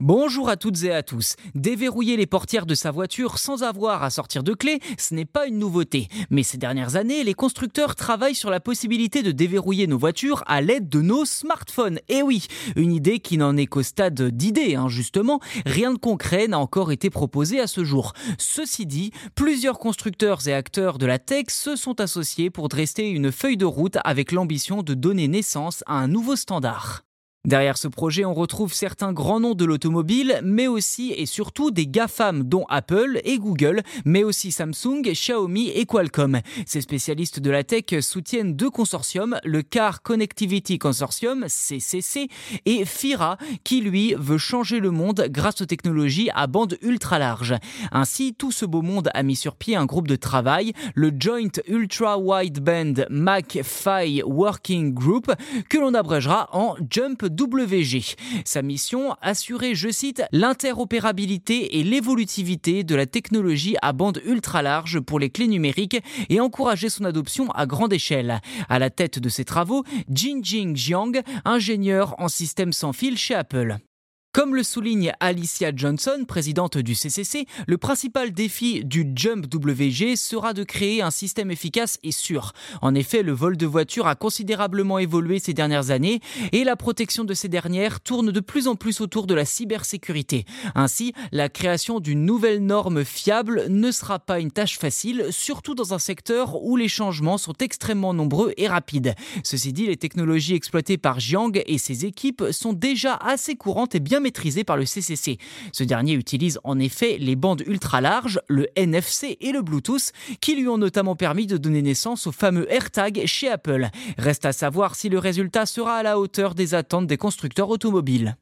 Bonjour à toutes et à tous. Déverrouiller les portières de sa voiture sans avoir à sortir de clé, ce n'est pas une nouveauté. Mais ces dernières années, les constructeurs travaillent sur la possibilité de déverrouiller nos voitures à l'aide de nos smartphones. Et oui, une idée qui n'en est qu'au stade d'idée, hein, justement. Rien de concret n'a encore été proposé à ce jour. Ceci dit, plusieurs constructeurs et acteurs de la tech se sont associés pour dresser une feuille de route avec l'ambition de donner naissance à un nouveau standard. Derrière ce projet, on retrouve certains grands noms de l'automobile, mais aussi et surtout des GAFAM, dont Apple et Google, mais aussi Samsung, Xiaomi et Qualcomm. Ces spécialistes de la tech soutiennent deux consortiums, le Car Connectivity Consortium, CCC, et FIRA, qui lui veut changer le monde grâce aux technologies à bande ultra large. Ainsi, tout ce beau monde a mis sur pied un groupe de travail, le Joint Ultra Wideband Mac-Fi Working Group, que l'on abrégera en JUMP WG. Sa mission, assurer, je cite, l'interopérabilité et l'évolutivité de la technologie à bande ultra large pour les clés numériques et encourager son adoption à grande échelle. À la tête de ces travaux, Jinjing Jiang, ingénieur en système sans fil chez Apple. Comme le souligne Alicia Johnson, présidente du CCC, le principal défi du Jump WG sera de créer un système efficace et sûr. En effet, le vol de voitures a considérablement évolué ces dernières années et la protection de ces dernières tourne de plus en plus autour de la cybersécurité. Ainsi, la création d'une nouvelle norme fiable ne sera pas une tâche facile, surtout dans un secteur où les changements sont extrêmement nombreux et rapides. Ceci dit, les technologies exploitées par Jiang et ses équipes sont déjà assez courantes et bien maîtrisé par le CCC. Ce dernier utilise en effet les bandes ultra larges, le NFC et le Bluetooth, qui lui ont notamment permis de donner naissance au fameux AirTag chez Apple. Reste à savoir si le résultat sera à la hauteur des attentes des constructeurs automobiles.